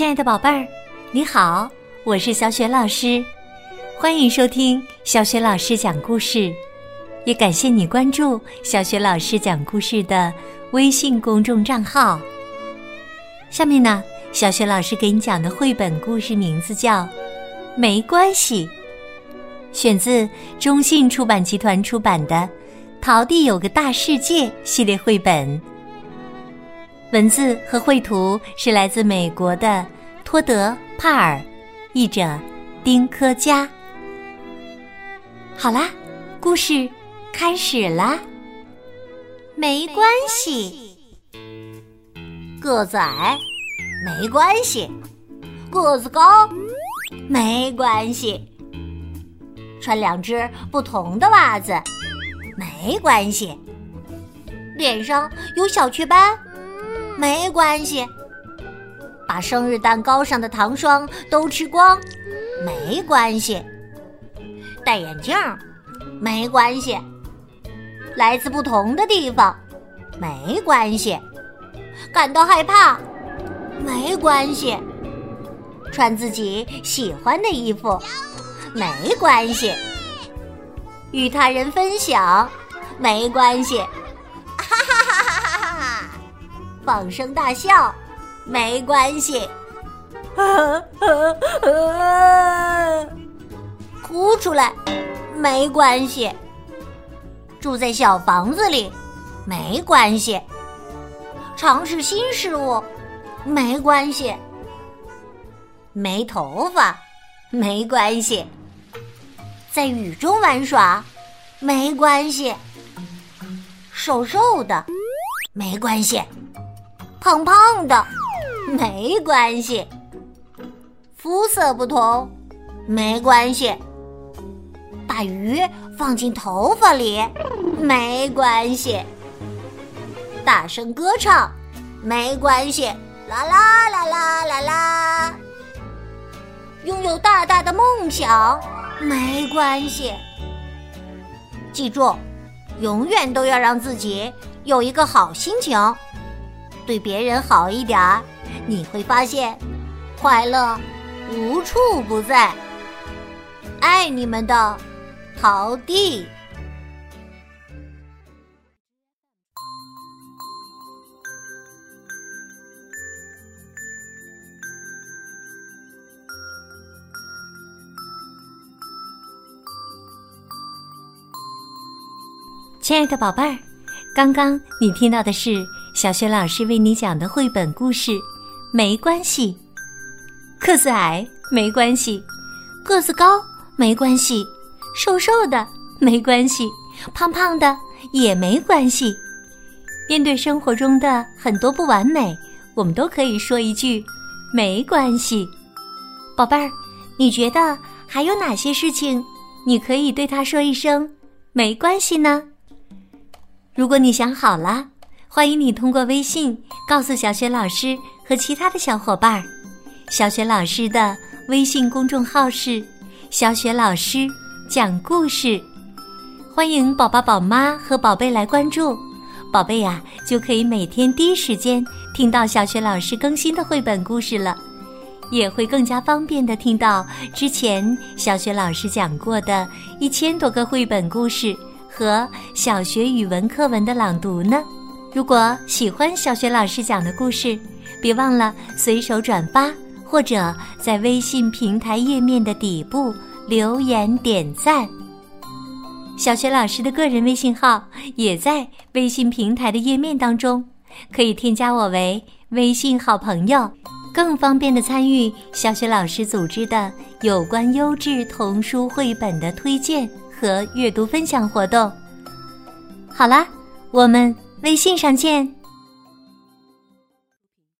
亲爱的宝贝儿，你好，我是小雪老师，欢迎收听小雪老师讲故事，也感谢你关注小雪老师讲故事的微信公众账号。下面呢，小雪老师给你讲的绘本故事名字叫《没关系》，选自中信出版集团出版的《桃地有个大世界》系列绘本。文字和绘图是来自美国的托德·帕尔，译者丁科佳。好啦，故事开始啦。没关系，个子矮没关系，个子高没关系，穿两只不同的袜子没关系，脸上有小雀斑。关系，把生日蛋糕上的糖霜都吃光，没关系。戴眼镜没关系，来自不同的地方没关系，感到害怕没关系，穿自己喜欢的衣服没关系，与他人分享没关系。放声大笑，没关系；哭出来，没关系；住在小房子里，没关系；尝试新事物，没关系；没头发，没关系；在雨中玩耍，没关系；瘦瘦的，没关系。胖胖的没关系，肤色不同没关系，把鱼放进头发里没关系，大声歌唱没关系，啦啦啦啦啦啦，拥有大大的梦想没关系，记住，永远都要让自己有一个好心情。对别人好一点儿，你会发现快乐无处不在。爱你们的陶弟。亲爱的宝贝儿，刚刚你听到的是。小雪老师为你讲的绘本故事，没关系。个子矮没关系，个子高没关系，瘦瘦的没关系，胖胖的也没关系。面对生活中的很多不完美，我们都可以说一句没关系。宝贝儿，你觉得还有哪些事情你可以对他说一声没关系呢？如果你想好了。欢迎你通过微信告诉小雪老师和其他的小伙伴儿。小雪老师的微信公众号是“小雪老师讲故事”，欢迎宝宝、宝妈和宝贝来关注。宝贝呀，就可以每天第一时间听到小雪老师更新的绘本故事了，也会更加方便的听到之前小雪老师讲过的一千多个绘本故事和小学语文课文的朗读呢。如果喜欢小雪老师讲的故事，别忘了随手转发，或者在微信平台页面的底部留言点赞。小雪老师的个人微信号也在微信平台的页面当中，可以添加我为微信好朋友，更方便的参与小雪老师组织的有关优质童书绘本的推荐和阅读分享活动。好啦，我们。微信上见。